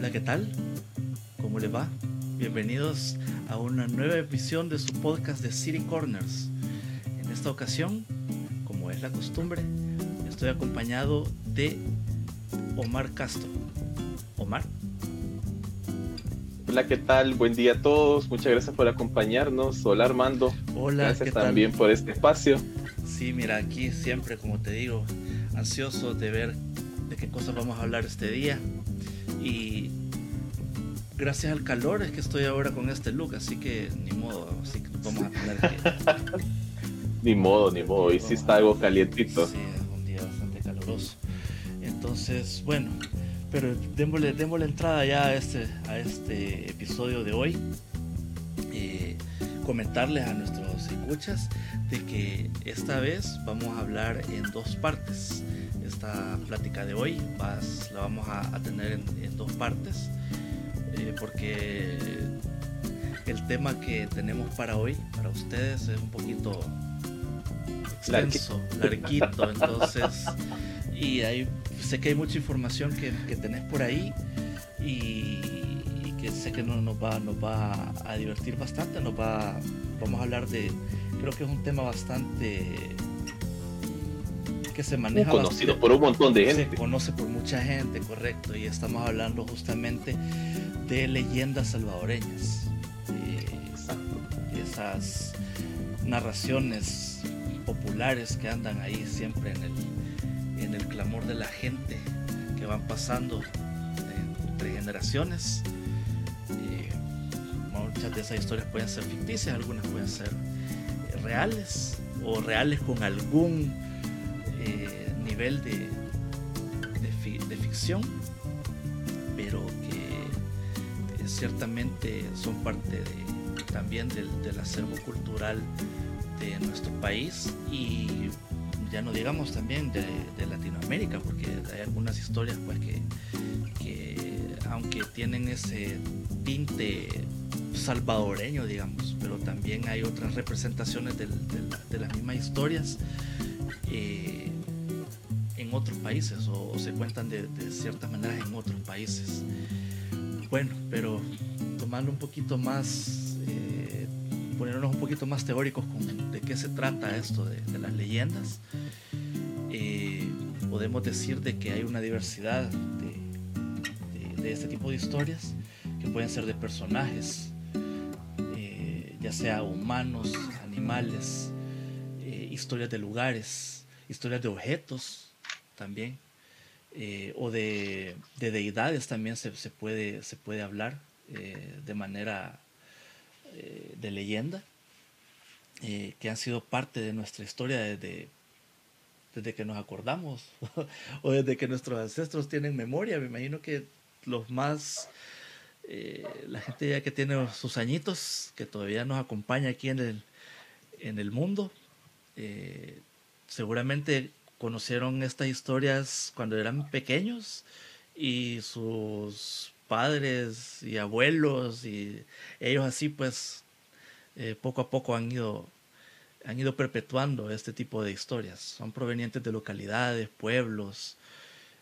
Hola, ¿qué tal? ¿Cómo le va? Bienvenidos a una nueva emisión de su podcast de City Corners. En esta ocasión, como es la costumbre, estoy acompañado de Omar Castro. Omar. Hola, ¿qué tal? Buen día a todos. Muchas gracias por acompañarnos. Hola, Armando. Hola, gracias ¿qué también por este espacio. Sí, mira, aquí siempre, como te digo, ansioso de ver de qué cosas vamos a hablar este día. Y gracias al calor es que estoy ahora con este look, así que ni modo, así que vamos a tener que... ni modo, ni modo, hoy sí está algo calientito. Sí, es un día bastante caluroso. Entonces, bueno, pero démosle, démosle entrada ya a este, a este episodio de hoy. Eh, comentarles a nuestros escuchas de que esta vez vamos a hablar en dos partes. Esta plática de hoy. Vas, la vamos a, a tener en, en, dos partes eh, porque el tema que tenemos para hoy, para ustedes, es un poquito extenso, larguito, entonces, y hay, sé que hay mucha información que, que tenés por ahí y, y que sé que no, nos, va, nos va a divertir bastante, nos va, vamos a hablar de, creo que es un tema bastante que se maneja conocido bastante, por un montón de gente. se conoce por mucha gente correcto y estamos hablando justamente de leyendas salvadoreñas. Eh, esas narraciones populares que andan ahí siempre en el, en el clamor de la gente que van pasando entre generaciones. Muchas de esas historias pueden ser ficticias algunas pueden ser reales o reales con algún eh, nivel de, de, fi de, ficción, pero que eh, ciertamente son parte también del, acervo cultural de nuestro país y ya no digamos también de, Latinoamérica, porque hay algunas historias pues que, que aunque tienen ese tinte salvadoreño, digamos, pero también hay otras representaciones de las mismas historias eh, otros países o, se cuentan de, ciertas maneras en otros países. Bueno, pero tomando un poquito más, eh, ponernos un poquito más teóricos con de qué se trata esto de, las leyendas, eh, podemos decir de que hay una diversidad de, este tipo de historias que pueden ser de personajes, ya sea humanos, animales, eh, historias de lugares, historias de objetos también, eh, o de, de, deidades también se, se, puede, se puede hablar eh, de manera de leyenda, que han sido parte de nuestra historia desde, desde que nos acordamos, o desde que nuestros ancestros tienen memoria. Me imagino que los más eh, la gente ya que tiene sus añitos, que todavía nos acompaña aquí en el, en el mundo, eh, seguramente conocieron estas historias cuando eran pequeños y sus padres y abuelos y ellos así pues eh, poco a poco han ido han ido perpetuando este tipo de historias. Son provenientes de localidades pueblos.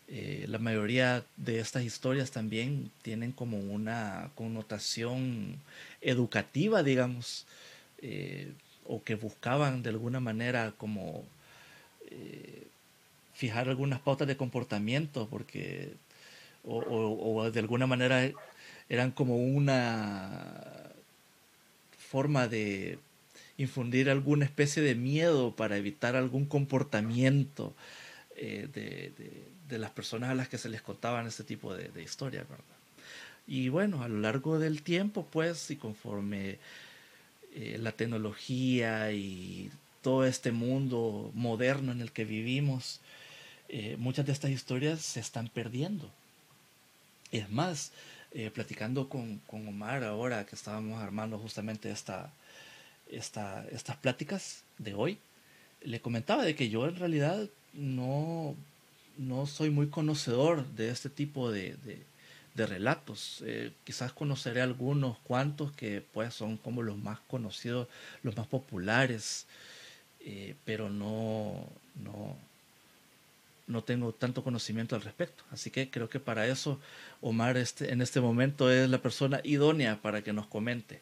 Eh, la mayoría de estas historias también tienen como una connotación educativa, digamos, eh, o que buscaban de alguna manera como eh, fijar algunas pautas de comportamiento, porque o, o, o, de alguna manera eran como una forma de infundir alguna especie de miedo para evitar algún comportamiento eh, de, de, de, las personas a las que se les contaban este tipo de, de historias. Y bueno, a lo largo del tiempo, pues, y conforme eh, la tecnología y todo este mundo moderno en el que vivimos, eh, muchas de estas historias se están perdiendo. Es más, eh, platicando con, con, Omar ahora que estábamos armando justamente esta, esta, estas pláticas de hoy, le comentaba de que yo en realidad no, no soy muy conocedor de este tipo de, de, de relatos. Eh, quizás conoceré algunos cuantos que pues son como los más conocidos, los más populares, eh, pero no, no, no tengo tanto conocimiento al respecto. Así que creo que para eso Omar este, en este momento es la persona idónea para que nos comente.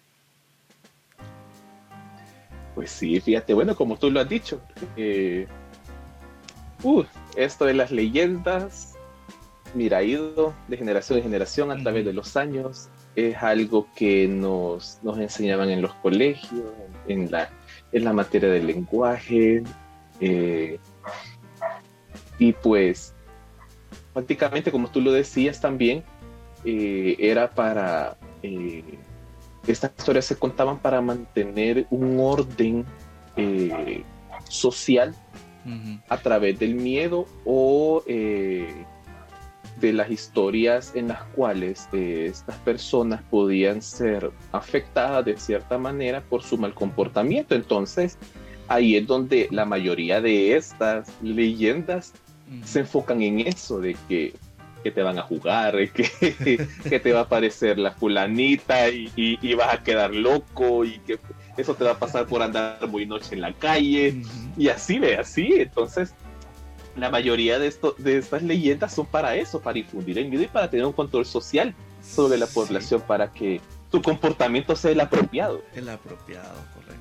Pues sí, fíjate, bueno, como tú lo has dicho, eh, uh, esto de las leyendas, mira, ha ido de generación en generación a través de los años, es algo que nos, nos enseñaban en los colegios, en la, en la materia del lenguaje, eh, y pues prácticamente como tú lo decías también, eh, era para estas historias se contaban para mantener un orden eh, social a través del miedo o eh, de las historias en las cuales eh, estas personas podían ser afectadas de cierta manera por su mal comportamiento. Entonces, ahí es donde la mayoría de estas leyendas se enfocan en eso, de que que te van a jugar, que, que te va a aparecer la fulanita y, vas a quedar loco y que eso te va a pasar por andar muy noche en la calle y así ve, así. Entonces, la mayoría de, esto, de estas leyendas son para eso, para infundir el miedo y para tener un control social sobre la población, para que tu comportamiento sea el apropiado. El apropiado, correcto.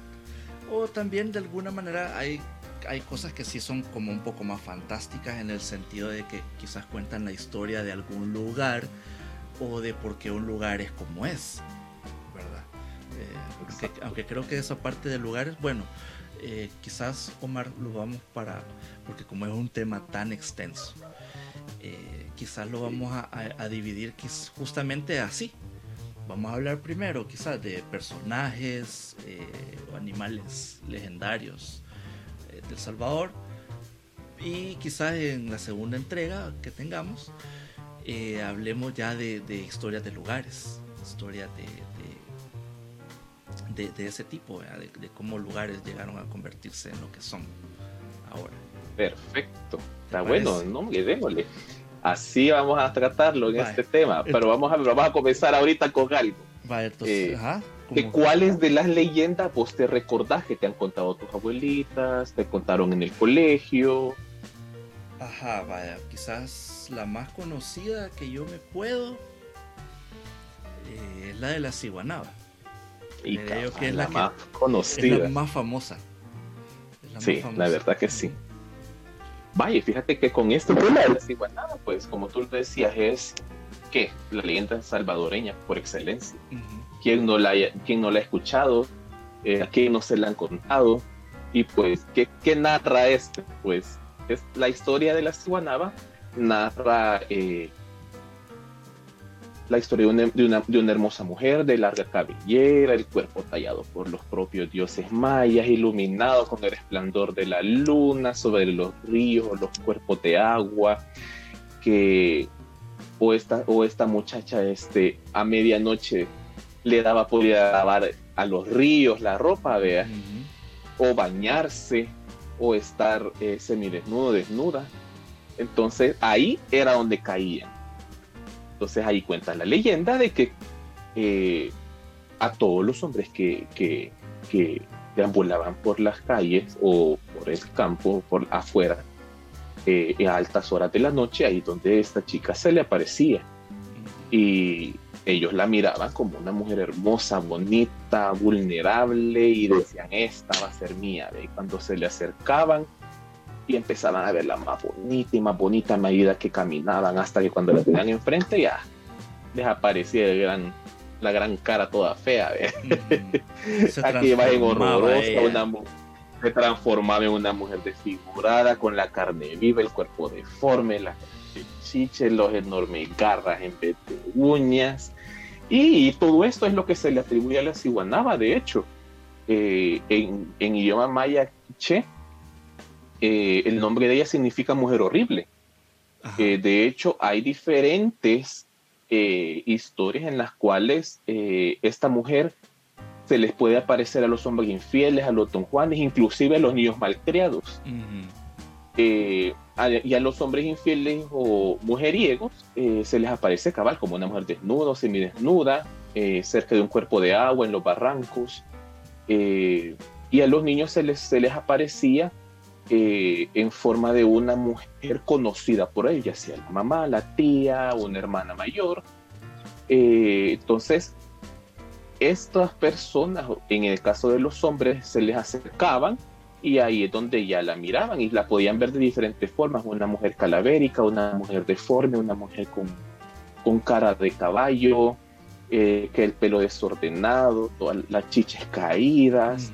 O también de alguna manera hay hay cosas que sí son como un poco más fantásticas en el sentido de que quizás cuentan la historia de algún lugar o de por qué un lugar es como es, ¿verdad? Eh, aunque, creo que esa parte del lugar es bueno. Eh, quizás Omar lo vamos para, porque como es un tema tan extenso, eh, quizás lo vamos a, a dividir justamente así. Vamos a hablar primero quizás de personajes o animales legendarios del Salvador. Y quizás en la segunda entrega que tengamos, eh, hablemos ya de, historias de lugares, historias de, de, ese tipo, de, cómo lugares llegaron a convertirse en lo que son ahora. Perfecto, está bueno, no, démosle. Así vamos a tratarlo en este tema, pero vamos a, vamos a comenzar ahorita con algo. entonces, eh, ajá de cuáles de las leyendas vos te recordás que te han contado tus abuelitas, te contaron en el colegio. Ajá, vaya, quizás la más conocida que yo me puedo eh, es la de la ciguanaba. Y que es la, más conocida. Es la más famosa. sí, la verdad que sí. Vaya, fíjate que con esto de la ciguanaba, pues como tú decías, es que la leyenda salvadoreña por excelencia quién no la, quién no la ha escuchado, eh, a quién no se la han contado, y pues, ¿qué, qué narra este? Pues es la historia de la Ciguanaba, narra eh, la historia de una, de, una, de una, hermosa mujer de larga cabellera, el cuerpo tallado por los propios dioses mayas, iluminado con el resplandor de la luna sobre los ríos, los cuerpos de agua, que o esta, o esta muchacha este, a medianoche le daba podía lavar a los ríos la ropa, vea, o bañarse, o estar eh, semidesnudo, desnuda. Entonces ahí era donde caían. Entonces ahí cuenta la leyenda de que eh, a todos los hombres que, que, que deambulaban por las calles o por el campo, por afuera, eh, a altas horas de la noche, ahí donde esta chica se le aparecía. Y ellos la miraban como una mujer hermosa, bonita, vulnerable y decían, esta va a ser mía. Y cuando se le acercaban y empezaban a verla más bonita y más bonita a medida que caminaban, hasta que cuando la tenían enfrente ya les aparecía gran, la gran cara toda fea. Aquí va en horrorosa, una se transformaba en una mujer desfigurada, con la carne viva, el cuerpo deforme, las chiches, los enormes garras en vez de uñas, y todo esto es lo que se le atribuye a la ciguanaba, de hecho. Eh, en, idioma maya che, eh, el nombre de ella significa mujer horrible. Eh, de hecho, hay diferentes historias en las cuales esta mujer se les puede aparecer a los hombres infieles, a los don Juanes, inclusive a los niños malcriados y a los hombres infieles o mujeriegos eh, se les aparece cabal como una mujer desnuda o semidesnuda, eh, cerca de un cuerpo de agua en los barrancos. Eh, y a los niños se les, se les aparecía eh, en forma de una mujer conocida por ella, sea la mamá, la tía, una hermana mayor. Eh, entonces, estas personas, en el caso de los hombres, se les acercaban y ahí es donde ya la miraban y la podían ver de diferentes formas, una mujer calavérica, una mujer deforme, una mujer con, con cara de caballo, eh, que el pelo desordenado, todas las chiches caídas.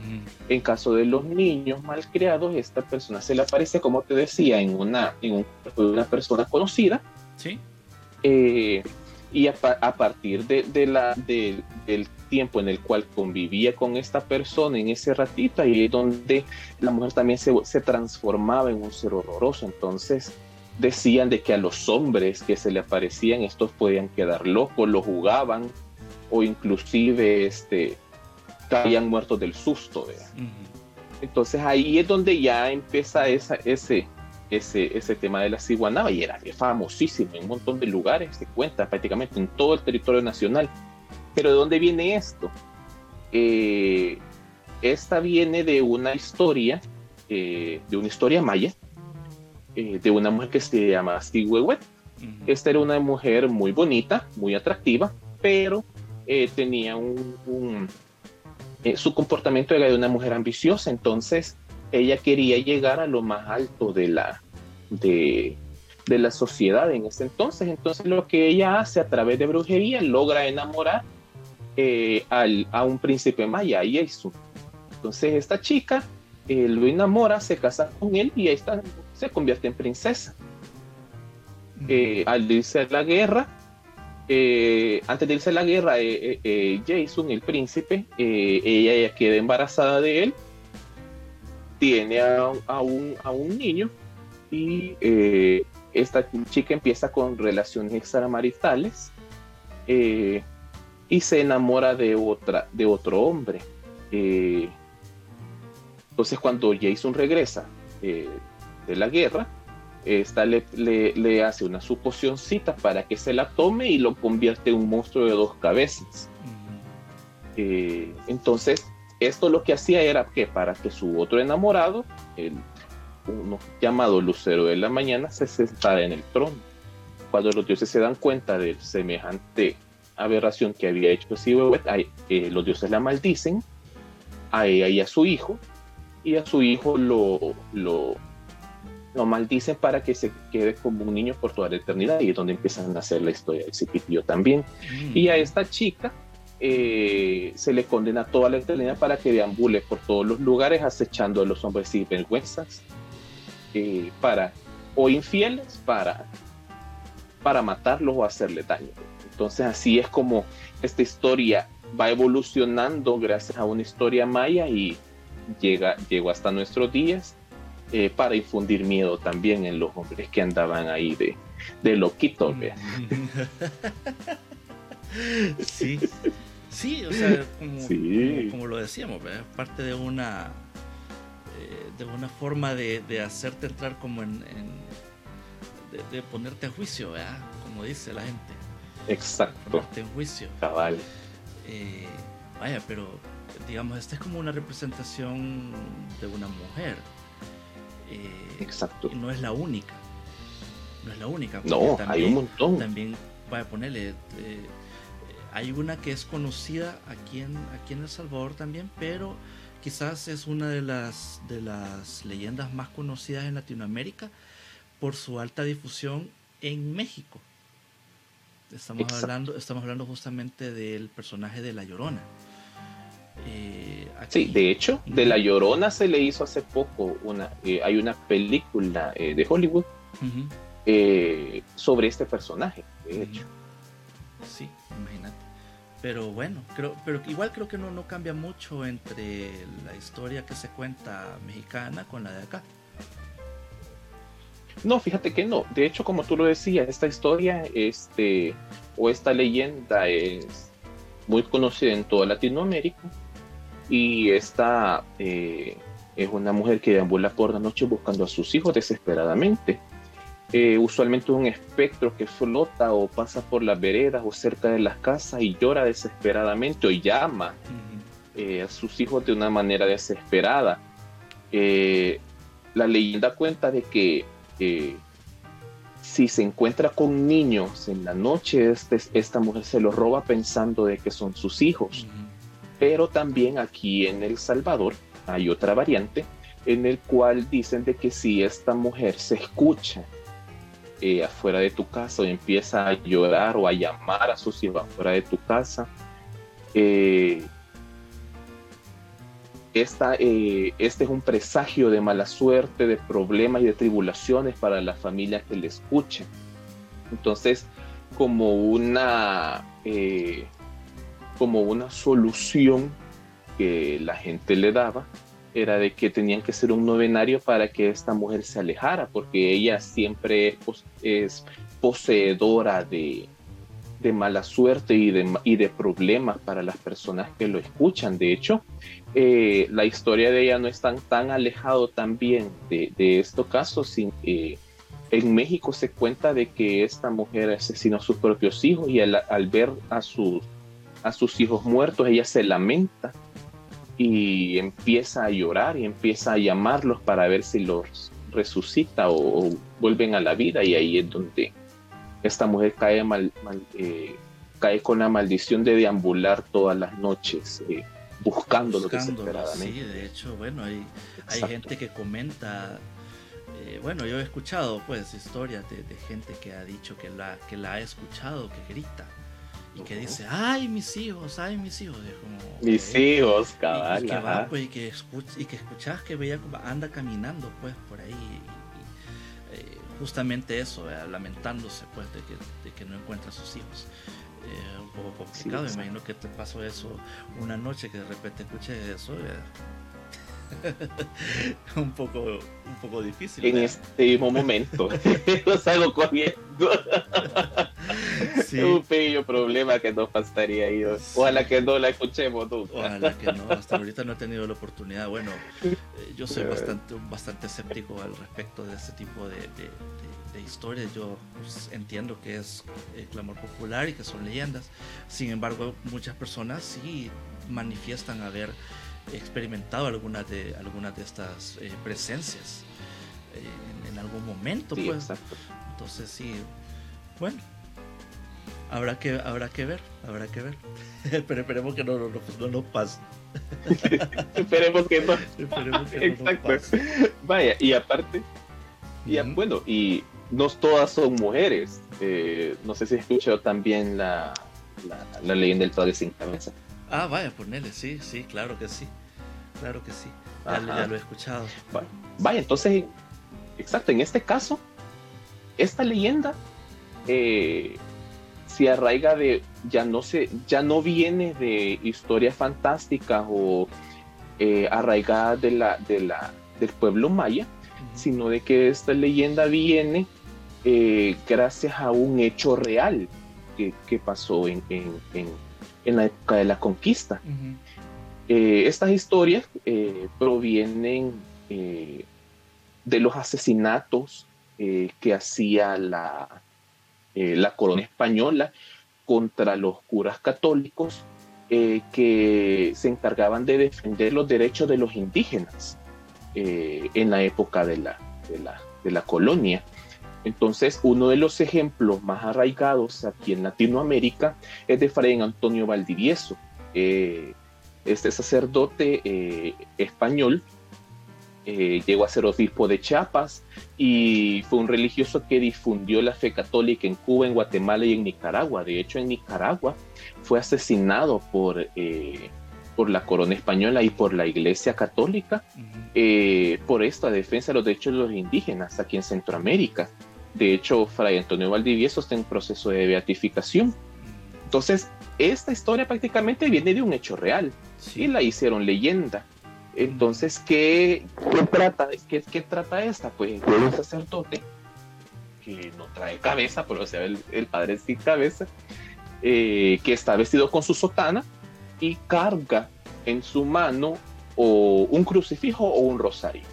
En caso de los niños mal criados, esta persona se le aparece, como te decía, en una, en una persona conocida. Sí. Eh, y a, partir de, la, del tiempo en el cual convivía con esta persona en ese ratito, ahí es donde la mujer también se, se transformaba en un ser horroroso. Entonces, decían de que a los hombres que se le aparecían estos podían quedar locos, lo jugaban o inclusive este, caían muertos del susto. Entonces ahí es donde ya empieza esa, ese, ese, ese tema de la ciguanaba y era famosísimo en un montón de lugares, se cuenta prácticamente en todo el territorio nacional. Pero ¿de dónde viene esto? Eh, esta viene de una historia, eh, de una historia maya, eh, de una mujer que se llama Sigüehuet. Esta era una mujer muy bonita, muy atractiva, pero eh, tenía un, eh, su comportamiento era de una mujer ambiciosa, entonces ella quería llegar a lo más alto de la, de, de la sociedad en ese entonces. Entonces lo que ella hace a través de brujería logra enamorar al, a un príncipe maya, Yesu. Entonces esta chica lo enamora, se casa con él y ahí está se convierte en princesa. Eh, al irse a la guerra, eh, antes de irse a la guerra, eh, Jason, el príncipe, ella ya queda embarazada de él, tiene a, un, niño y esta chica empieza con relaciones extramaritales y se enamora de, de otro hombre. entonces cuando Jason regresa de la guerra, esta le, le, hace una suposicióncita para que se la tome y lo convierte en un monstruo de dos cabezas. Eh, entonces, esto lo que hacía era que para que su otro enamorado, el uno llamado Lucero de la Mañana, se sentara en el trono. Cuando los dioses se dan cuenta de semejante aberración que había hecho eh, los dioses la maldicen a ella y a su hijo, y a su hijo lo, lo lo maldicen para que se quede como un niño por toda la eternidad y es donde empiezan a hacer la historia de Cipitío también. Mm. Y a esta chica eh, se le condena toda la eternidad para que deambule por todos los lugares acechando a los hombres sin vergüenzas eh, para, o infieles para, para matarlos o hacerle daño. Entonces así es como esta historia va evolucionando gracias a una historia maya y llega, llegó hasta nuestros días eh, para infundir miedo también en los hombres que andaban ahí de, de loquitos. sí, sí, o sea, como, lo decíamos, parte de una eh, de una forma de, hacerte entrar como en, de, ponerte a juicio, ¿verdad? como dice la gente. Exacto. Ponerte en juicio. Cabal. Eh, vaya, pero digamos, esta es como una representación de una mujer. Eh, Exacto. No es la única. No es la única. No, hay un montón. También, voy a ponerle, eh, hay una que es conocida aquí en, aquí en El Salvador también, pero quizás es una de las, de las leyendas más conocidas en Latinoamérica por su alta difusión en México. Estamos hablando, estamos hablando justamente del personaje de La Llorona. Eh, sí, de hecho, de La Llorona se le hizo hace poco una, eh, hay una película eh, de Hollywood sobre este personaje, de hecho. Sí, imagínate. Pero bueno, creo, pero igual creo que no, no cambia mucho entre la historia que se cuenta mexicana con la de acá. No, fíjate que no. De hecho, como tú lo decías, esta historia, este, o esta leyenda es muy conocida en toda Latinoamérica y esta eh, es una mujer que deambula por la noche buscando a sus hijos desesperadamente. Eh, usualmente un espectro que flota o pasa por las veredas o cerca de las casas y llora desesperadamente o llama eh, a sus hijos de una manera desesperada. la leyenda cuenta de que eh, si se encuentra con niños en la noche, este, esta mujer se los roba pensando de que son sus hijos. Pero también aquí en El Salvador hay otra variante en el cual dicen de que si esta mujer se escucha eh, afuera de tu casa o empieza a llorar o a llamar a sus hijos afuera de tu casa, eh, esta, eh, este es un presagio de mala suerte, de problemas y de tribulaciones para la familia que le escucha. Entonces, como una, como una solución que la gente le daba, era de que tenían que ser un novenario para que esta mujer se alejara, porque ella siempre es poseedora de, de mala suerte y de, y de problemas para las personas que lo escuchan. De hecho, eh, la historia de ella no es tan, tan alejado también de, de estos casos. Eh, en México se cuenta de que esta mujer asesinó a sus propios hijos y al, ver a sus, a sus hijos muertos, ella se lamenta y empieza a llorar y empieza a llamarlos para ver si los resucita o, o vuelven a la vida y ahí es donde esta mujer cae, mal, eh, cae con la maldición de deambular todas las noches eh, buscando lo desesperadamente. Sí, de hecho, bueno, hay, hay gente que comenta, eh, bueno, yo he escuchado pues historias de, gente que ha dicho que la, que la ha escuchado, que grita. Y que dice, ay, mis hijos, ay, mis hijos. mis hijos, cabal. Y, que va, pues, y que, escuch, y que escuchas que veía, anda caminando, pues, por ahí justamente eso, lamentándose pues de que, de que, no encuentra a sus hijos. Eh, un poco complicado, me imagino que te pasó eso una noche que de repente escuché eso. un poco un poco difícil. En este mismo momento lo salgo corriendo. Un pequeño problema que no pasaría ahí. Ojalá que no la escuchemos nunca. Ojalá que no. Hasta ahorita no he tenido la oportunidad. Bueno, eh, yo soy bastante, bastante escéptico al respecto de este tipo de, de, historias. Yo pues, entiendo que es el clamor popular y que son leyendas. Sin embargo, muchas personas sí manifiestan haber experimentado algunas de, algunas de estas eh, presencias eh, en, algún momento. pues. Entonces sí, bueno, habrá que, habrá que ver, habrá que ver. Pero esperemos que no, no, no, nos pase. esperemos que no. Esperemos que Exacto. pase. Vaya, y aparte, y, bueno, y no todas son mujeres. Eh, no sé si has escuchado también la, la, la leyenda del padre sin cabeza. Ah, vaya, ponele, sí, sí, claro que sí. Claro que sí. Ya, lo he escuchado. Vaya, entonces, exacto, en este caso, esta leyenda eh, se arraiga de, ya no se, ya no viene de historia fantástica o eh, arraigada de la, de la, del pueblo maya, sino de que esta leyenda viene eh, gracias a un hecho real que, pasó en, en, la época de la conquista. Eh, estas historias eh, provienen eh, de los asesinatos que hacía la, la corona española contra los curas católicos que se encargaban de defender los derechos de los indígenas en la época de la, de la, de la colonia. Entonces, uno de los ejemplos más arraigados aquí en Latinoamérica es de Fray Antonio Valdivieso. Este sacerdote eh, español eh, llegó a ser obispo de Chiapas y fue un religioso que difundió la fe católica en Cuba, en Guatemala y en Nicaragua. De hecho, en Nicaragua fue asesinado por, eh, por la corona española y por la iglesia católica por esta defensa de los derechos de los indígenas aquí en Centroamérica. De hecho, Fray Antonio Valdivieso está en proceso de beatificación. Entonces, esta historia prácticamente viene de un hecho real y la hicieron leyenda. Entonces, ¿qué, trata, qué, qué trata esta? Pues de un sacerdote que no trae cabeza, pero o sea, el, padre sin cabeza, eh, que está vestido con su sotana y carga en su mano o un crucifijo o un rosario.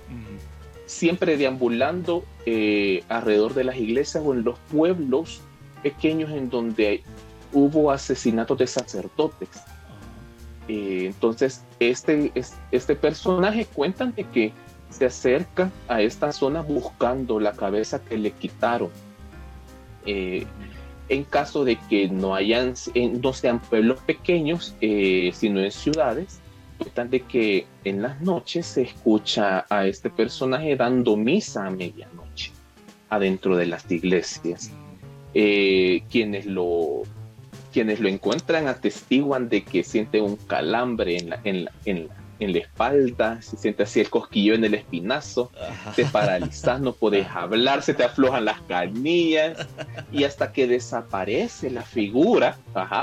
Siempre deambulando eh, alrededor de las iglesias o en los pueblos pequeños en donde hubo asesinatos de sacerdotes. Eh, entonces, este, este personaje cuentan de que se acerca a esta zona buscando la cabeza que le quitaron. Eh, en caso de que no hayan, no sean pueblos pequeños, eh, sino en ciudades, que en las noches se escucha a este personaje dando misa a medianoche adentro de las iglesias. Eh, quienes lo quienes lo encuentran atestiguan de que siente un calambre en la, en la, en la, en la espalda, se siente así el cosquillo en el espinazo, te paralizas, no puedes hablar, se te aflojan las canillas y hasta que desaparece la figura,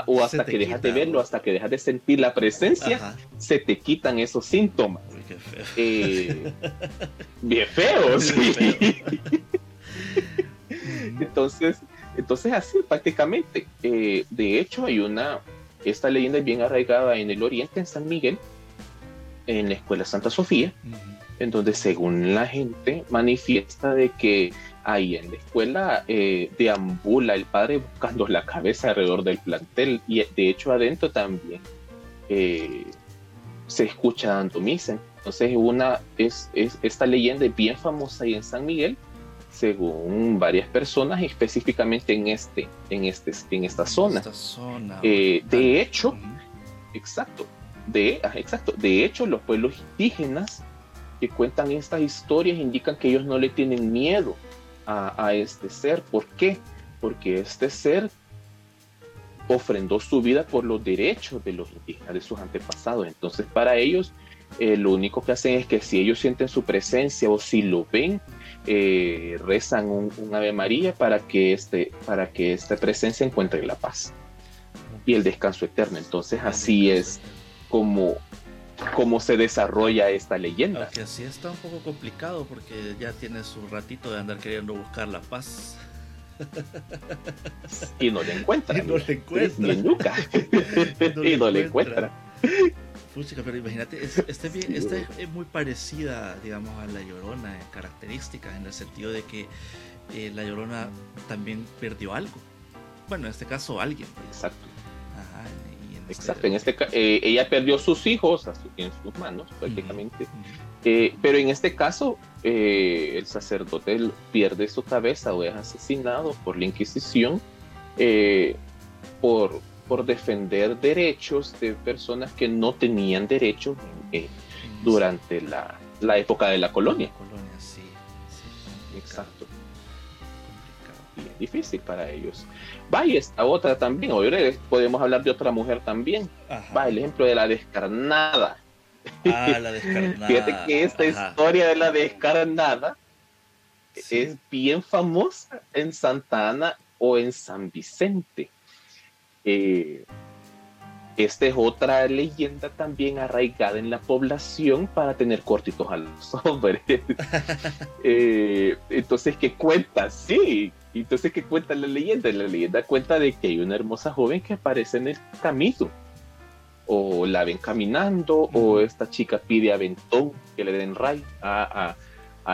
o hasta que dejas de verlo, hasta que dejas de sentir la presencia, se te quitan esos síntomas. Eh, bien feos. sí. entonces, entonces así prácticamente. Eh, de hecho, hay una, esta leyenda es bien arraigada en el oriente, en San Miguel, en la Escuela Santa Sofía, en donde según la gente manifiesta de que ahí en la escuela eh, deambula el padre buscando la cabeza alrededor del plantel y de hecho adentro también eh, se escucha dando misa. Entonces una es, es, esta leyenda es bien famosa ahí en San Miguel según varias personas específicamente en este en este en esta zona, eh, de hecho exacto de, exacto. De hecho, los pueblos indígenas que cuentan estas historias indican que ellos no le tienen miedo a, este ser. ¿Por qué? Porque este ser ofrendó su vida por los derechos de los indígenas, de sus antepasados. Entonces, para ellos, eh, lo único que hacen es que si ellos sienten su presencia o si lo ven, eh, rezan un, Ave María para que, este, para que esta presencia encuentre la paz y el descanso eterno. Entonces, así es cómo, cómo se desarrolla esta leyenda. Aunque así está un poco complicado porque ya tiene su ratito de andar queriendo buscar la paz. Y no le encuentra. Y no le encuentra. Ni nunca. y no le encuentra. Puchica, pero imagínate, este, bien, esta es muy parecida, digamos, a La Llorona en características, en el sentido de que eh, La Llorona también perdió algo. Bueno, en este caso, alguien. Exacto. Exacto, en este eh, ella perdió sus hijos en sus manos prácticamente, eh, pero en este caso eh, el sacerdote pierde su cabeza o es asesinado por la Inquisición por, por defender derechos de personas que no tenían derechos durante la, la, época de la colonia. colonia sí, Exacto difícil para ellos. Vaya, esta otra también, hoy podemos hablar de otra mujer también. Va, el ejemplo de la descarnada. Ah, la descarnada. Fíjate que esta historia de la descarnada es bien famosa en Santa Ana o en San Vicente. Eh, esta es otra leyenda también arraigada en la población para tener cortitos a los hombres. Eh, entonces, ¿qué cuenta? Sí, entonces, ¿qué cuenta la leyenda? La leyenda cuenta de que hay una hermosa joven que aparece en el camino. O la ven caminando, o esta chica pide aventón que le den ray a,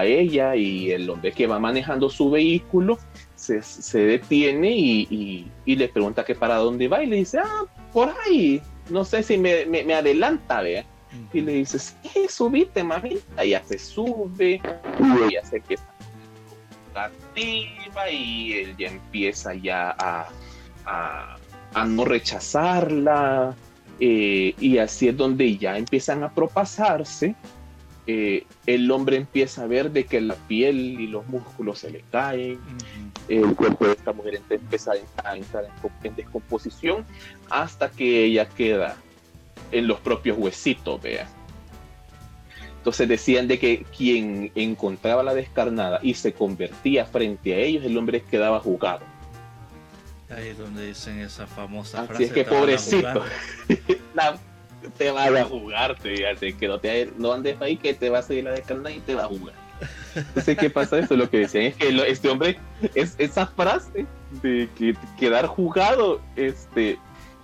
ella, y el hombre que va manejando su vehículo se, detiene y, le pregunta que para dónde va, y le dice, ah, por ahí, no sé si me, adelanta, vea. Y le dice, sí, subite, mamita. Ella se sube, y se empieza activa y él ya empieza ya a, no rechazarla eh, y así es donde ya empiezan a propasarse. Eh, el hombre empieza a ver de que la piel y los músculos se le caen, el cuerpo de esta mujer empieza a entrar en, descomposición hasta que ella queda en los propios huesitos, vea. Entonces decían de que quien encontraba la descarnada y se convertía frente a ellos, el hombre quedaba jugado. Ahí es donde dicen esa famosa frase. Así es que pobrecito, te van a jugar, fíjate, que no, te, no andes ahí que te va a seguir la descarnada y te va a jugar. Entonces, ¿qué pasa esto? Lo que decían es que este hombre, es esa frase de que quedar jugado, este,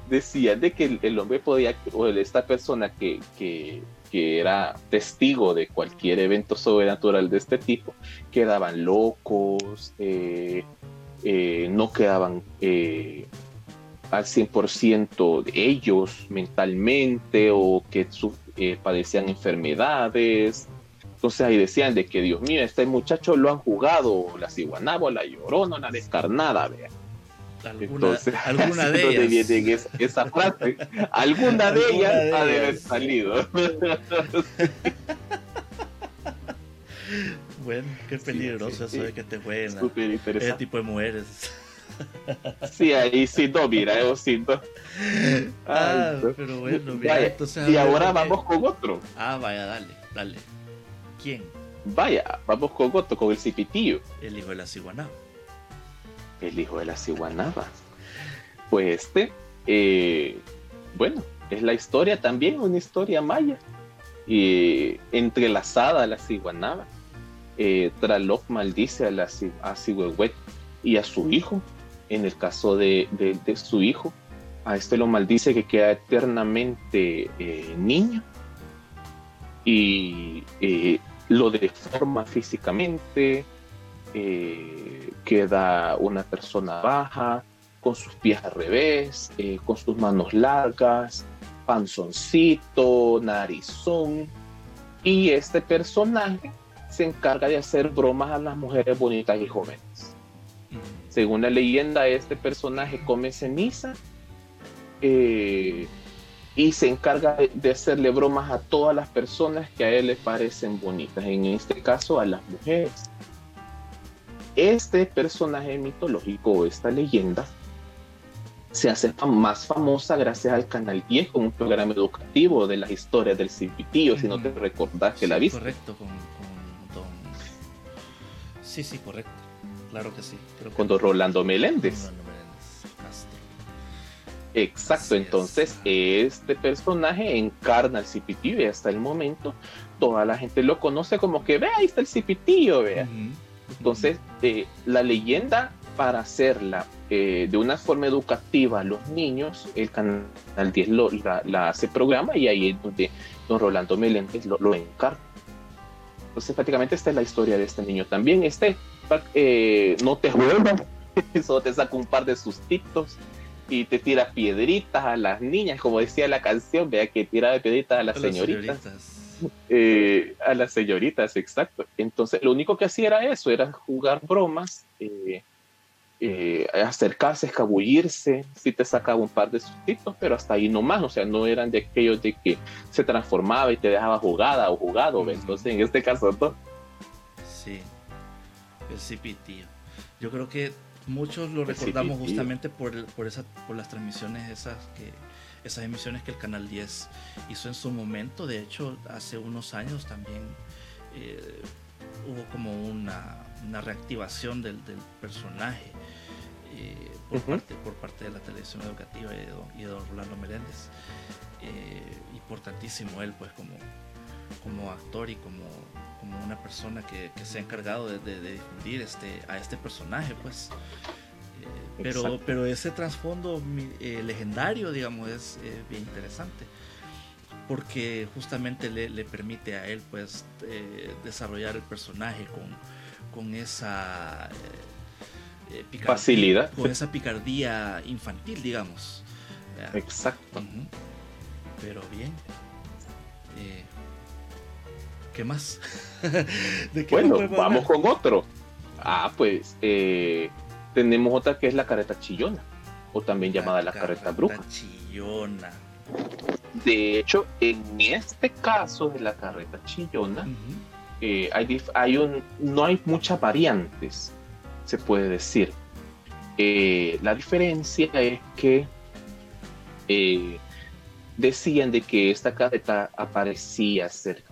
decía de que el, hombre podía, o esta persona que, que que era testigo de cualquier evento sobrenatural de este tipo, quedaban locos, eh, eh, no quedaban eh, al 100% de ellos mentalmente o que padecían enfermedades. Entonces ahí decían de que, Dios mío, este muchacho lo han jugado la ciguanaba, la llorona, la descarnada, vea. Alguna, alguna de ellas. esa, frase. alguna de ellas ha de haber salido. bueno, qué peligroso eso de que te jueguen ese tipo de mujeres. Sí, ahí sí no, mira, yo siento. Ah, pero bueno, mira, entonces. Y ahora vamos con otro. Ah, vaya, dale, dale. ¿Quién? Vaya, vamos con otro, con el cipitillo. El hijo de la ciguanaba. El hijo de la ciguanaba. Pues este, eh, bueno, es la historia también, una historia maya. Y entrelazada a la ciguanaba. Eh, Traloc maldice a la a y a su hijo en el caso de, su hijo, a este lo maldice que queda eternamente eh, niño y eh, lo deforma físicamente, eh, queda una persona baja, con sus pies al revés, con sus manos largas, panzoncito, narizón. Y este personaje se encarga de hacer bromas a las mujeres bonitas y jóvenes. Según la leyenda, este personaje come ceniza eh, y se encarga de hacerle bromas a todas las personas que a él le parecen bonitas, en este caso a las mujeres. Este personaje mitológico, esta leyenda, se hace más famosa gracias al Canal 10 con un programa educativo de las historias del Cipitillo, si no te recordás que la viste. Correcto, con, con Sí, sí, correcto. Claro que sí. Cuando Rolando Meléndez. Exacto, entonces este personaje encarna cipitillo y hasta el momento toda la gente lo conoce como que, ve, ahí está el cipitillo, vea. Entonces, eh, la leyenda para hacerla eh, de una forma educativa a los niños, el canal 10 la, hace programa y ahí es donde don Rolando Meléndez lo, lo encarna. Entonces, prácticamente esta es la historia de este niño. También este eh, no te juega, eso te saca un par de sustitos y te tira piedritas a las niñas, como decía la canción, vea que tira de piedritas a las señoritas. Eh, a las señoritas, exacto. Entonces, lo único que hacía era eso, era jugar bromas, eh, acercarse, escabullirse, si te sacaba un par de sustitos, pero hasta ahí nomás, o sea, no eran de aquellos de que se transformaba y te dejaba jugada o jugado, entonces en este caso no. Sí, el cipitío. Yo creo que muchos lo recordamos justamente por, por, esa, por las transmisiones esas que esas emisiones que el Canal 10 hizo en su momento. De hecho, hace unos años también eh, hubo como una, una reactivación del, del personaje eh, por, parte, por parte de la televisión educativa y de, don, y don Rolando Meléndez. Eh, importantísimo él, pues, como, como actor y como como una persona que, se ha encargado de, difundir este, a este personaje, pues. Eh, pero, pero ese trasfondo eh, legendario, digamos, es bien interesante. Porque justamente le, permite a él, pues, eh, desarrollar el personaje con, con esa facilidad. Con esa picardía infantil, digamos. Exacto. Pero bien. ¿Qué más? bueno, vamos con otro. Ah, pues eh, tenemos otra que es la carreta chillona, o también llamada la carreta bruja. Chillona. De hecho, en este caso de la carreta chillona, eh, hay, hay un, no hay muchas variantes, se puede decir. Eh, la diferencia es que decían de que esta carreta aparecía cerca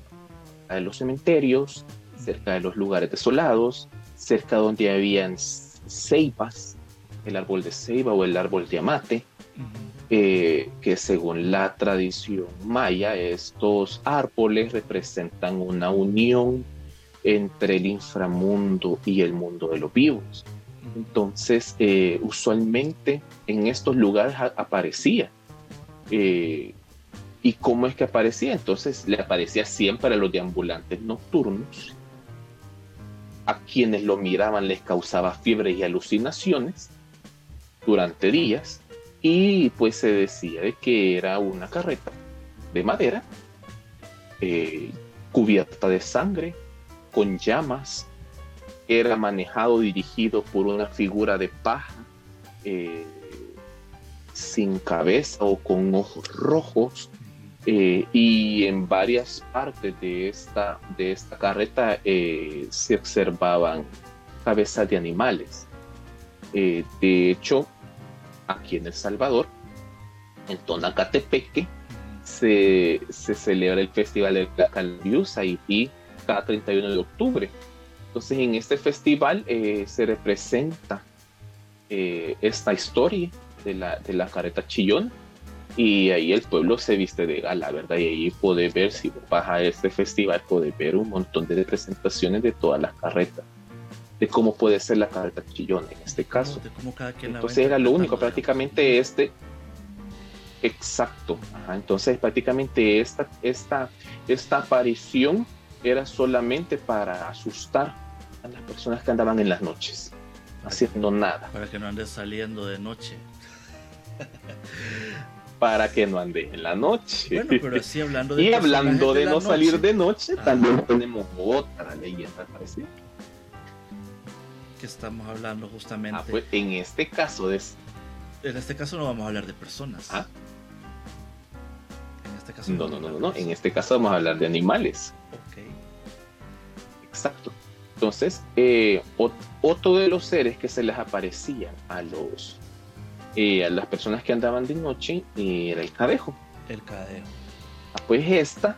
de los cementerios, cerca de los lugares desolados, cerca donde habían ceibas, el árbol de ceiba o el árbol de amate, eh, que según la tradición maya, estos árboles representan una unión entre el inframundo y el mundo de los vivos. Entonces, eh, usualmente en estos lugares aparecía eh, ¿Y cómo es que aparecía? Entonces le aparecía siempre a los deambulantes nocturnos, a quienes lo miraban les causaba fiebre y alucinaciones durante días, y pues se decía de que era una carreta de madera, eh, cubierta de sangre, con llamas, era manejado, dirigido por una figura de paja, eh, sin cabeza o con ojos rojos, eh, y en varias partes de esta, de esta carreta eh, se observaban cabezas de animales. de hecho, aquí en El Salvador, en Tonacatepeque, se, se celebra el Festival de la Calviusa y cada 31 de octubre. Entonces en este festival eh, se representa eh, esta historia de la, de la carreta chillón y ahí el pueblo se viste de gala, ¿verdad? Y ahí puede ver, si vas a este festival, puede ver un montón de representaciones de todas las carretas, de cómo puede ser la carreta chillón en este caso. Entonces era lo único, prácticamente este, exacto. entonces prácticamente esta, esta, esta aparición era solamente para asustar a las personas que andaban en las noches, haciendo nada. Para que no andes saliendo de noche. para que no ande en la noche. Bueno, pero sí hablando de Y hablando de, no salir de noche, ah. también tenemos otra leyenda parecida. Que estamos hablando justamente. Ah, pues en este caso de... En este caso no vamos a hablar de personas. Ah. En este caso no, no, no, no, no. En este caso vamos a hablar de animales. Exacto. Entonces, eh, otro de los seres que se les aparecía a los eh, a las personas que andaban de noche eh, era el cadejo. El cadejo. Ah, pues esta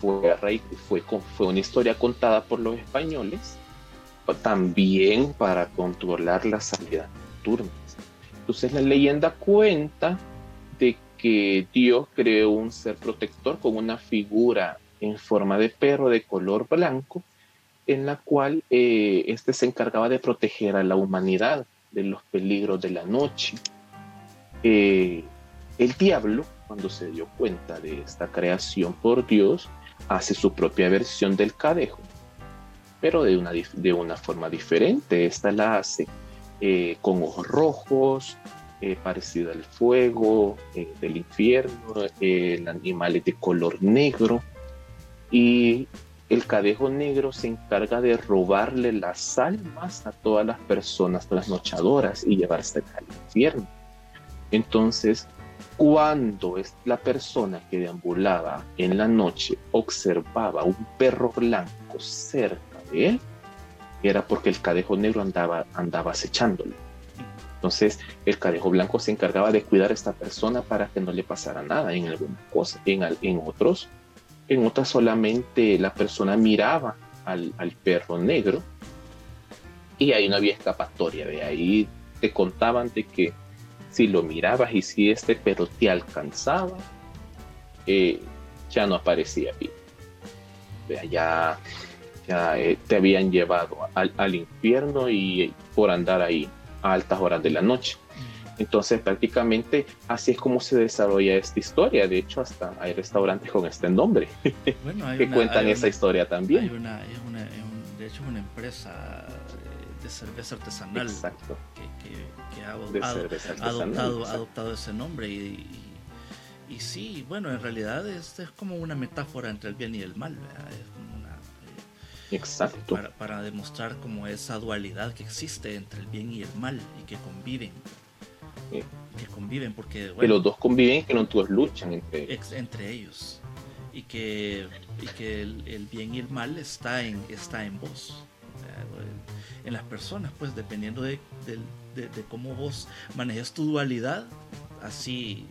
fue, fue, fue una historia contada por los españoles también para controlar la salida nocturna. Entonces la leyenda cuenta de que Dios creó un ser protector con una figura en forma de perro de color blanco, en la cual eh, este se encargaba de proteger a la humanidad de los peligros de la noche. Eh, el diablo, cuando se dio cuenta de esta creación por Dios, hace su propia versión del cadejo, pero de una, de una forma diferente. Esta la hace eh, con ojos rojos, parecida al fuego del infierno, el animal es de color negro, y el cadejo negro se encarga de robarle las almas a todas las personas trasnochadoras y llevarse al infierno. Entonces, cuando la persona que deambulaba en la noche observaba un perro blanco cerca de él, era porque el cadejo negro andaba, andaba acechándolo. Entonces, el cadejo blanco se encargaba de cuidar a esta persona para que no le pasara nada en algunas cosas. En, en otros, en otras solamente la persona miraba al, perro negro y ahí no había escapatoria. De ahí te contaban de que si lo mirabas y si este perro te alcanzaba, eh, ya no aparecía bien. Ya, ya eh, te habían llevado al, al, infierno y por andar ahí a altas horas de la noche. Entonces prácticamente así es como se desarrolla esta historia. De hecho, hasta hay restaurantes con este nombre que cuentan esa historia también. Hay una, de hecho, una empresa de cerveza artesanal que, ha, adoptado, adoptado, ese nombre. Y, y, sí, bueno, en realidad es, es como una metáfora entre el bien y el mal. Eh, Exacto. Para, para demostrar como esa dualidad que existe entre el bien y el mal y que conviven que conviven, porque que los dos conviven, que no todos luchan entre, entre ellos. Y que, y que el, bien y el mal está en, está en vos, en las personas, pues dependiendo de, de, cómo vos manejes tu dualidad, así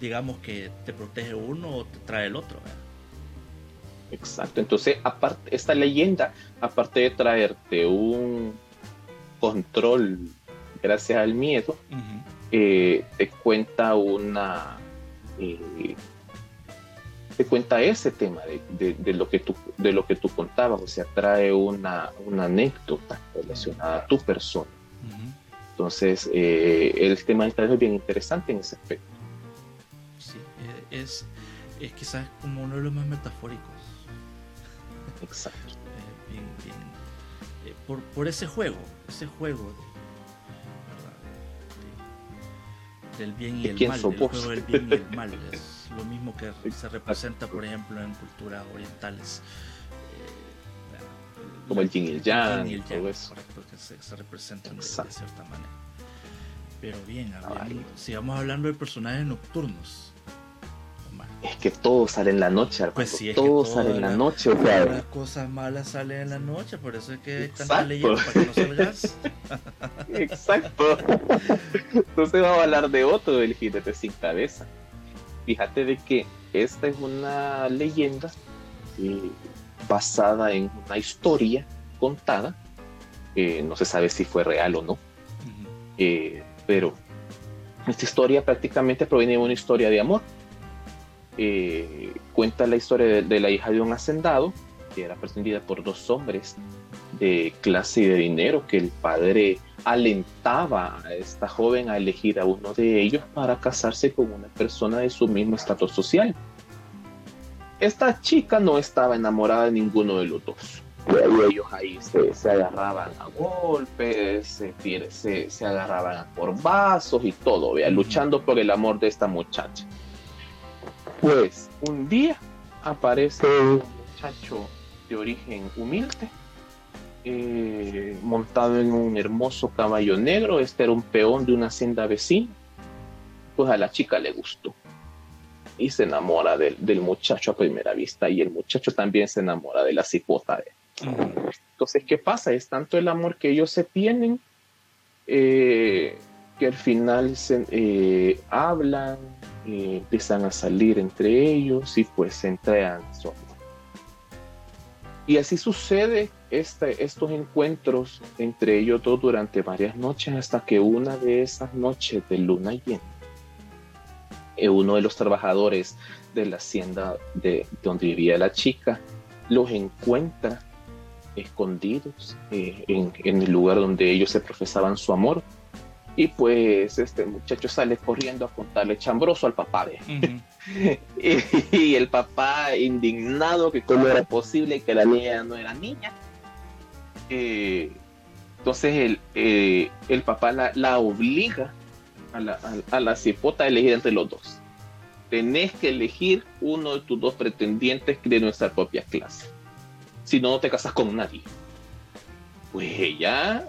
digamos que te protege uno o te trae el otro. Exacto, entonces aparte, esta leyenda, aparte de traerte un control gracias al miedo, eh, te cuenta una eh, te cuenta ese tema de, lo que tú de lo que tú contabas o sea trae una, una anécdota relacionada a tu persona. Entonces eh, el tema del es bien interesante en ese aspecto. Sí es, es quizás como uno de los más metafóricos. Exacto. Por, por ese juego ese juego del bien y el mal, el juego del bien y el mal. Es lo mismo que se representa, por ejemplo, en culturas orientales. Eh, Como el yin y el yang, y el yang correcto, que se, representan de, cierta manera. Pero bien, sigamos hablando de personajes nocturnos es que todo sale en la noche, Pues sí, todo, sale en la, noche. O Las cosas malas salen en la noche, por eso es que hay tanta leyenda para que no salgas. Exacto. Entonces vamos a hablar de otro del jinete sin cabeza. Fíjate de que esta es una leyenda eh, basada en una historia contada. no se sabe si fue real o no. Eh, pero esta historia prácticamente proviene de una historia de amor eh, cuenta la historia de, la hija de un hacendado, que era pretendida por dos hombres de clase de dinero, que el padre alentaba a esta joven a elegir a uno de ellos para casarse con una persona de su mismo estatus social. Esta chica no estaba enamorada de ninguno de los dos. ellos ahí se, agarraban a golpes, se, se, agarraban por vasos y todo, luchando por el amor de esta muchacha. Pues un día aparece un muchacho de origen humilde, eh, montado en un hermoso caballo negro. Este era un peón de una hacienda vecina. Pues a la chica le gustó y se enamora del, muchacho a primera vista y el muchacho también se enamora de la cipota de Entonces, ¿qué pasa? Es tanto el amor que ellos se tienen eh, que al final se eh, hablan, empiezan a salir entre ellos y pues se entregan Y así sucede este, estos encuentros entre ellos dos durante varias noches hasta que una de esas noches de luna llena, eh, uno de los trabajadores de la hacienda de, donde vivía la chica los encuentra escondidos eh, en, el lugar donde ellos se profesaban su amor. Y pues este muchacho sale corriendo a contarle chambroso al papá de y, el papá indignado que cómo era posible que la niña no era niña. Eh, entonces el, eh, el papá la, obliga a la, a, la cipota a elegir entre los dos. Tenés que elegir uno de tus dos pretendientes de nuestra propia clase. Si no, no te casas con nadie. Pues ella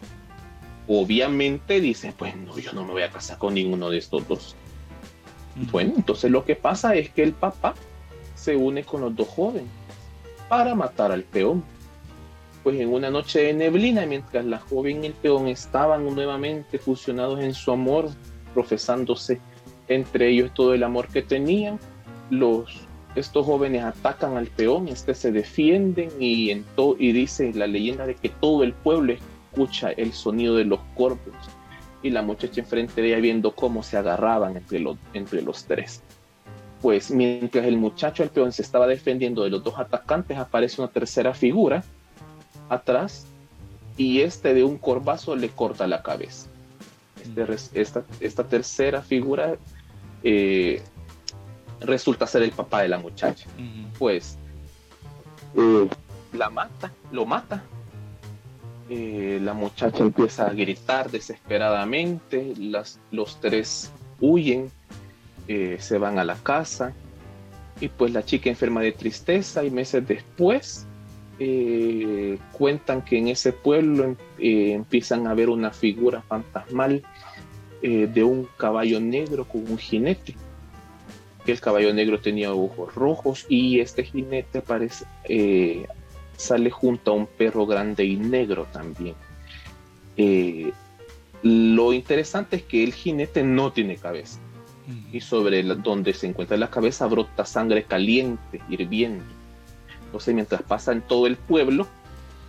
obviamente dice, pues no, yo no me voy a casar con ninguno de estos dos. Bueno, entonces lo que pasa es que el papá se une con los dos jóvenes para matar al peón. Pues en una noche de neblina, mientras la joven y el peón estaban nuevamente fusionados en su amor, profesándose entre ellos todo el amor que tenían, los, estos jóvenes atacan al peón, este se defienden y, y dice la leyenda de que todo el pueblo escucha el sonido de los corpos y la muchacha enfrente de ella viendo cómo se agarraban entre los, entre los tres. Pues mientras el muchacho, el peón, se estaba defendiendo de los dos atacantes, aparece una tercera figura atrás y este de un corbazo le corta la cabeza. Este, esta, esta, tercera figura eh, resulta ser el papá de la muchacha. Pues eh, la mata, lo mata eh, la muchacha empieza a gritar desesperadamente, los tres huyen, eh, se van a la casa y pues la chica enferma de tristeza y meses después eh, cuentan que en ese pueblo empiezan a ver una figura fantasmal de un caballo negro con un jinete. El caballo negro tenía ojos rojos y este jinete parece, sale junto a un perro grande y negro también. Eh, lo interesante es que el jinete no tiene cabeza y sobre donde se encuentra la cabeza brota sangre caliente, hirviendo. Entonces mientras pasa en todo el pueblo,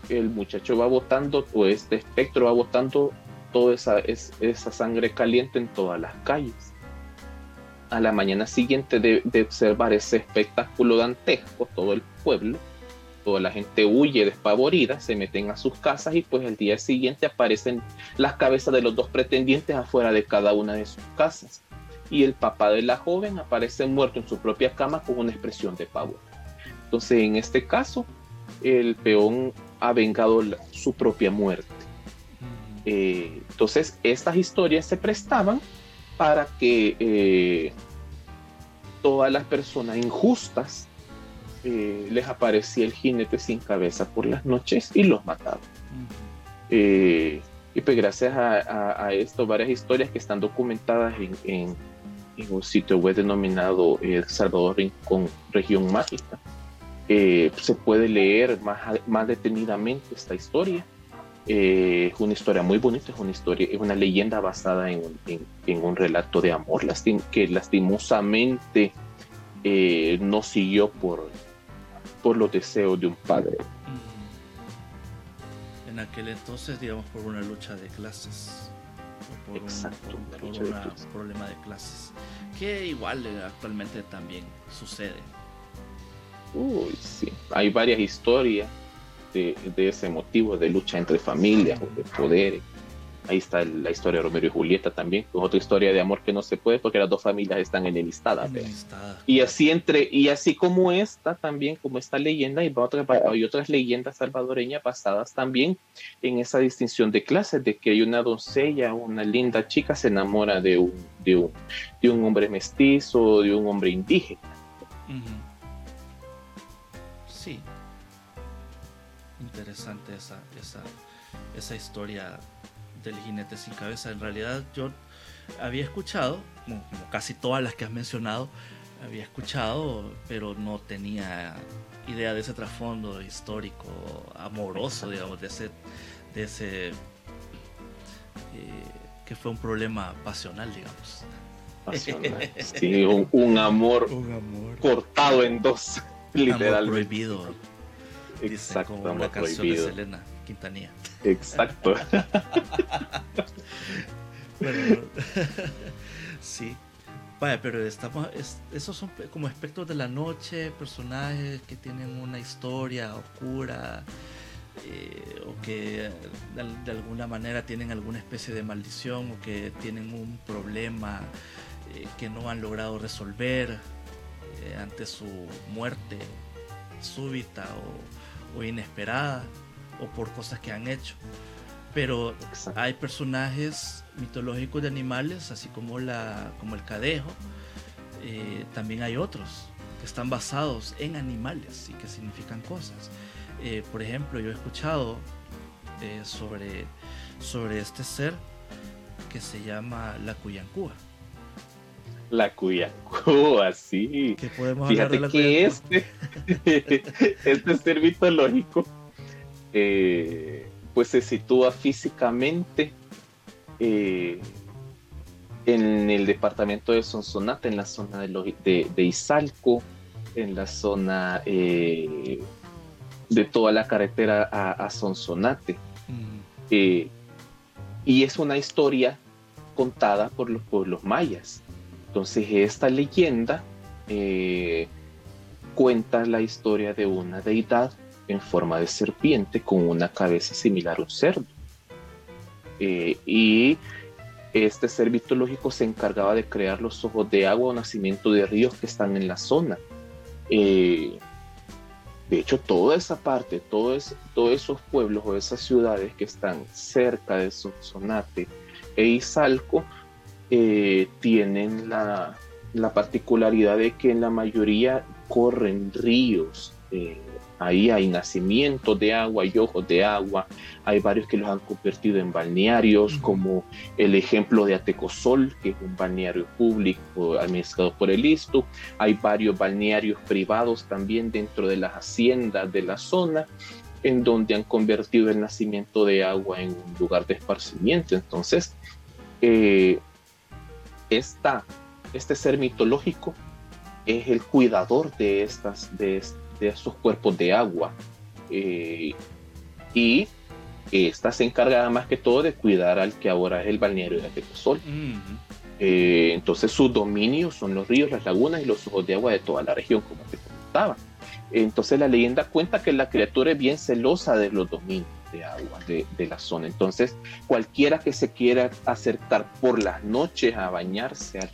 el muchacho va botando, o este espectro va botando toda esa, esa sangre caliente en todas las calles. A la mañana siguiente de, de observar ese espectáculo dantesco, todo el pueblo, toda la gente huye despavorida, se meten a sus casas y pues el día siguiente aparecen las cabezas de los dos pretendientes afuera de cada una de sus casas. Y el papá de la joven aparece muerto en su propia cama con una expresión de pavor. Entonces, en este caso, el peón ha vengado su propia muerte. Eh, entonces, estas historias se prestaban para que eh, todas las personas injustas eh, les aparecía el jinete sin cabeza por las noches y los mataba. Eh, y pues gracias a, esto, varias historias que están documentadas en, un sitio web denominado El Salvador con Región Mágica, eh, se puede leer más, más detenidamente esta historia. es una historia muy bonita, es una historia, es una leyenda basada en, un relato de amor que lastimosamente no siguió por, por los deseos de un padre. En aquel entonces, digamos, por una lucha de clases. O por Exacto, un, problema de clases. Que igual eh, actualmente también sucede. Uy, sí. Hay varias historias de, de ese motivo de lucha entre familias o de poderes Ahí está la historia de Romero y Julieta también, otra historia de amor que no se puede porque las dos familias están enemistadas. Y así entre y así como esta también, como esta leyenda, hay, hay otras leyendas salvadoreñas basadas también en esa distinción de clases, de que hay una doncella, una linda chica se enamora de un, de un, de un hombre mestizo, de un hombre indígena. Sí. Interesante esa, esa, esa historia del jinete sin cabeza. En realidad yo había escuchado, como, casi todas las que has mencionado, había escuchado, pero no tenía idea de ese trasfondo histórico, amoroso, digamos, de ese, de ese eh, que fue un problema pasional, digamos. Pasional. Sí, un, amor, cortado en dos, literalmente. Amor prohibido. Exacto, como una canción de Selena Quintanilla. Exacto. sí. Vaya, pero estamos. esos son como aspectos de la noche, personajes que tienen una historia oscura. Eh, o que de, alguna manera tienen alguna especie de maldición o que tienen un problema eh, que no han logrado resolver eh, ante su muerte súbita o inesperada o por cosas que han hecho. Pero hay personajes mitológicos de animales, así como, la, como el cadejo. Eh, también hay otros que están basados en animales y que significan cosas. Eh, por ejemplo, yo he escuchado eh, sobre, sobre este ser que se llama la Cuyancúa. La Cuyancúa, sí. Que podemos hablar de la que este, este ser mitológico eh, pues se sitúa físicamente eh, en el departamento de Sonsonate, en la zona de, de, Izalco, en la zona eh, de toda la carretera a, Sonsonate. Mm. y es una historia contada por los pueblos mayas. Entonces esta leyenda cuenta la historia de una deidad en forma de serpiente con una cabeza similar a un cerdo. Eh, y este ser mitológico se encargaba de crear los ojos de agua o nacimiento de ríos que están en la zona. Eh, de hecho, toda esa parte, todos esos pueblos o esas ciudades que están cerca de Sonsonate e Izalco eh, tienen la, la, particularidad de que en la mayoría corren ríos Ahí hay nacimientos de agua y ojos de agua. Hay varios que los han convertido en balnearios, como el ejemplo de Atecosol, que es un balneario público administrado por el ISTU. Hay varios balnearios privados también dentro de las haciendas de la zona, en donde han convertido el nacimiento de agua en un lugar de esparcimiento. Entonces, eh, este ser mitológico es el cuidador de estas, de, de estos cuerpos de agua. Eh, y esta se encarga más que todo de cuidar al que ahora es el balneario de Atecosol. Eh, entonces sus dominios son los ríos, las lagunas y los ojos de agua de toda la región, como te comentaba. Entonces la leyenda cuenta que la criatura es bien celosa de los dominios de agua de, de, la zona. Entonces cualquiera que se quiera acercar por las noches a bañarse al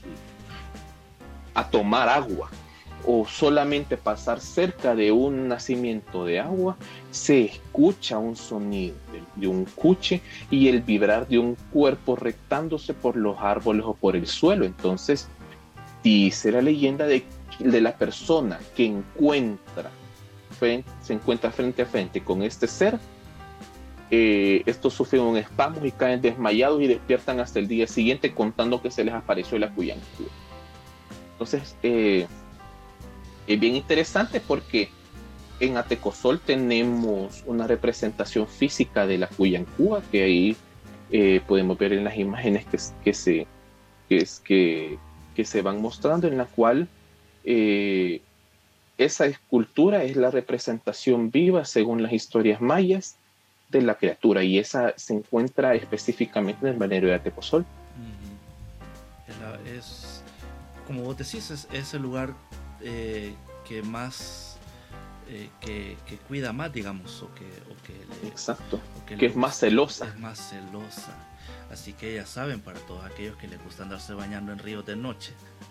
a tomar agua, o solamente pasar cerca de un nacimiento de agua, se escucha un sonido de, un cuche y el vibrar de un cuerpo rectándose por los árboles o por el suelo. Entonces, dice la leyenda de de la persona que encuentra, se encuentra frente a frente con este ser, eh, estos sufren un espasmo y caen desmayados y despiertan hasta el día siguiente contando que se les apareció la cuyancúa. Entonces, eh, es bien interesante porque en Atecosol tenemos una representación física de la cuyancúa que ahí eh, podemos ver en las imágenes que, que se, que, que, que, se van mostrando, en la cual esa escultura es la representación viva, según las historias mayas, de la criatura y esa se encuentra específicamente en el balneario de Atepozol. es, como vos decís, es, el lugar eh, que más, eh, que, cuida más, digamos, o que... que Exacto, que, es más celosa. Es más celosa. Así que ya saben, para todos aquellos que les gusta andarse bañando en ríos de noche,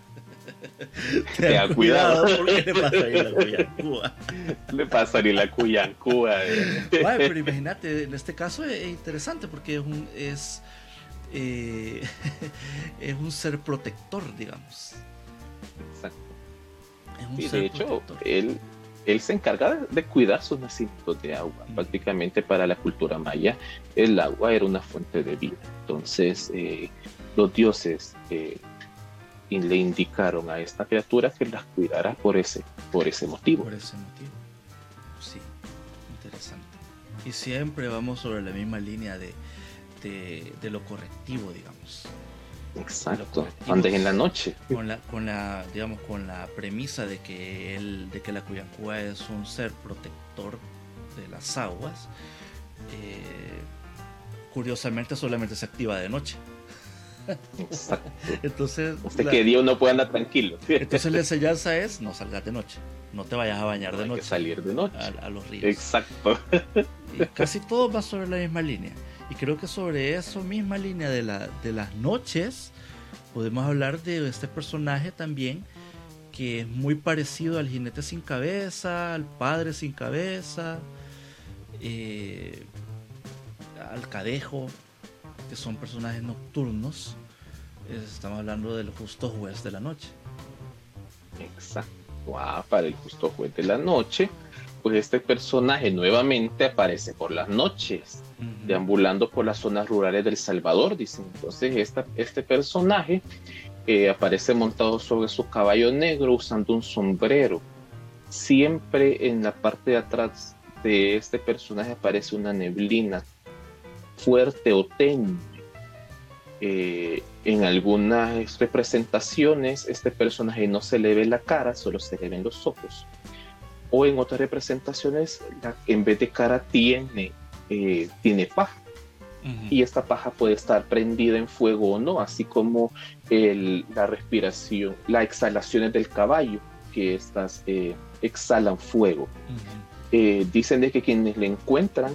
Ten cuidado. porque le pasa a la Cuyancúa. Le pasa a la Cuyancúa. Eh. pero imagínate, en este caso es interesante porque es un, es, eh, es un ser protector, digamos. Exacto. Y de hecho, él, él se encarga de, cuidar sus nacimientos de agua. Prácticamente para la cultura maya, el agua era una fuente de vida. Entonces, eh, los dioses y le indicaron a esta criatura que las cuidara por ese, por ese motivo. Por ese motivo. Sí, interesante. Y siempre vamos sobre la misma línea de, de, lo correctivo, digamos. Exacto. Andes en la noche. Con la, con la, digamos, con la premisa de que el, de que la Cuyancúa es un ser protector de las aguas. Eh, curiosamente solamente se activa de noche. Exacto. Entonces. Usted que día uno puede andar tranquilo. Entonces la enseñanza es no salgas de noche. No te vayas a bañar de noche. salir de noche. A, los ríos. Exacto. Y casi todo va sobre la misma línea. Y creo que sobre esa misma línea de, la, de las noches podemos hablar de este personaje también que es muy parecido al jinete sin cabeza, al padre sin cabeza, eh, al cadejo, que son personajes nocturnos, estamos hablando del justo juez de la noche. Exacto. para el justo juez de la noche, pues este personaje nuevamente aparece por las noches, deambulando por las zonas rurales del Salvador, dicen. Entonces, esta, este personaje eh, aparece montado sobre su caballo negro usando un sombrero. Siempre en la parte de atrás de este personaje aparece una neblina fuerte o tenue. Eh, en algunas representaciones este personaje no se le ve la cara, solo se le ven los ojos. O en otras representaciones, en vez de cara tiene, eh, tiene paja. Y esta paja puede estar prendida en fuego o no, así como la respiración, las exhalaciones del caballo, que estas eh, exhalan fuego. dicen de que quienes le encuentran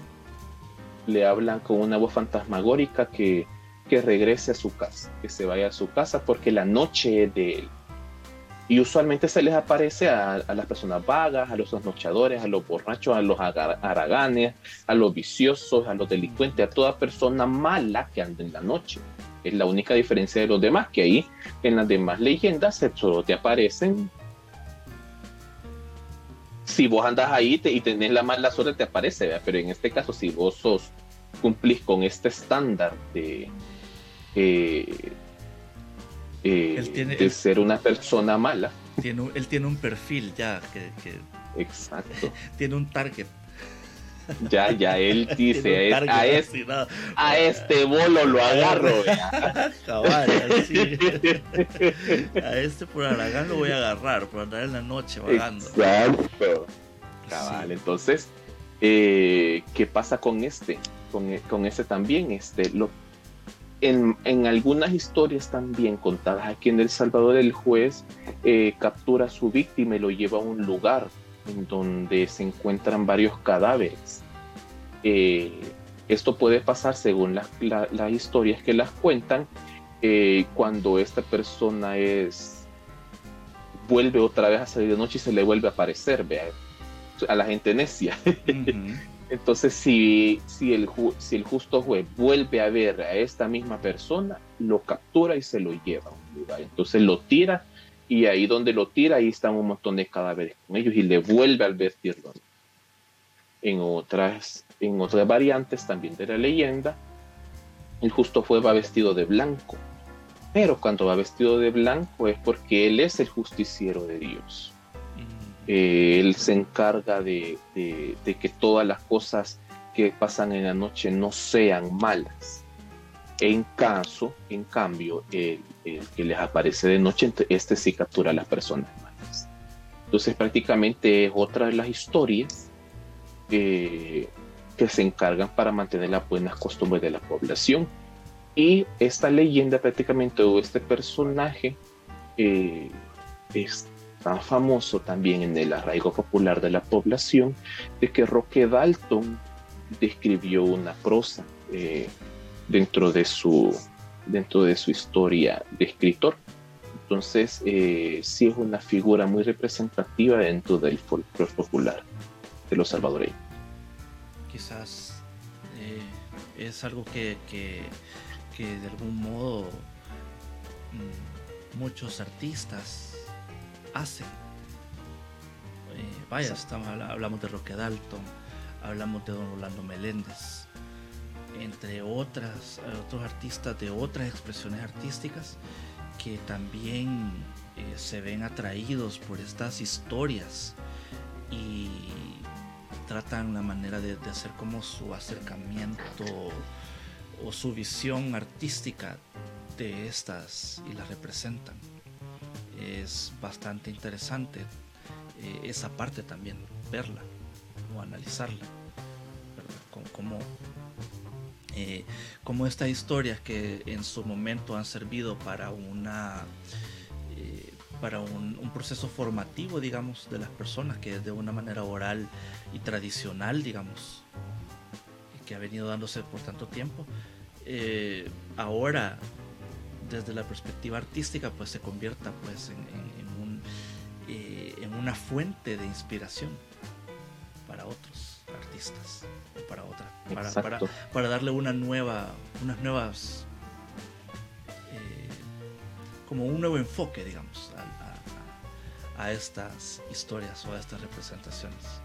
le hablan con una voz fantasmagórica que, que regrese a su casa, que se vaya a su casa porque la noche es de él. Y usualmente se les aparece a, las personas vagas, a los trasnochadores, a los borrachos, a los haraganes, a los viciosos, a los delincuentes, a toda persona mala que anda en la noche. Es la única diferencia de los demás, que ahí en las demás leyendas solo te aparecen si vos andas ahí y tenés la mala suerte, te aparece, pero en este caso, si vos cumplís con este estándar de, eh, eh, de ser una persona mala. Tiene, él tiene un perfil ya que, Exacto. tiene un target. Ya, ya él dice, a, este, a este bolo lo agarro. a este por Aragán lo voy a agarrar, por andar en la noche vagando. Exacto. Cabal, entonces, eh, ¿qué pasa con este? Con, con este también, este, lo, en, en, algunas historias también contadas aquí en El Salvador, el juez eh, captura a su víctima y lo lleva a un lugar en donde se encuentran varios cadáveres. Eh, esto puede pasar según las historias que las cuentan eh, cuando esta persona es vuelve otra vez a salir de noche y se le vuelve a aparecer vea, a la gente necia. Entonces, si, si, el, si el justo juez vuelve a ver a esta misma persona, lo captura y se lo lleva lugar. Entonces lo tira y ahí donde lo tira, ahí están un montón de cadáveres con ellos y le vuelve a advertirlo. En otras, en otras variantes también de la leyenda, el justo fue va vestido de blanco, pero cuando va vestido de blanco es porque él es el justiciero de Dios. Eh, él se encarga de, que todas las cosas que pasan en la noche no sean malas. En caso, en cambio, el, que les aparece de noche, este sí captura a las personas malas. Entonces prácticamente es otra de las historias eh, que se encargan para mantener las buenas costumbres de la población. Y esta leyenda prácticamente, o este personaje, eh, es tan famoso también en el arraigo popular de la población, de que Roque Dalton describió una prosa eh, dentro, de su, dentro de su historia de escritor. Entonces, eh, sí es una figura muy representativa dentro del folclore popular de los salvadoreños. Quizás eh, es algo que, que, de algún modo mm, muchos artistas hacen. Eh, vaya, estamos, hablamos de Roque Dalton, hablamos de Don Orlando Meléndez, entre otras, otros artistas de otras expresiones artísticas que también eh, se ven atraídos por estas historias y tratan la manera de, de, hacer como su acercamiento o su visión artística de estas y las representan es bastante interesante eh, esa parte también, verla o analizarla, como, eh, como estas historias que en su momento han servido para una eh, para un, proceso formativo digamos de las personas que de una manera oral y tradicional digamos que ha venido dándose por tanto tiempo ahora desde la perspectiva artística pues se convierta pues en, un, eh, en una fuente de inspiración para otros artistas para otra para, para, darle una nueva unas nuevas eh, como un nuevo enfoque digamos a, a, estas historias o a estas representaciones.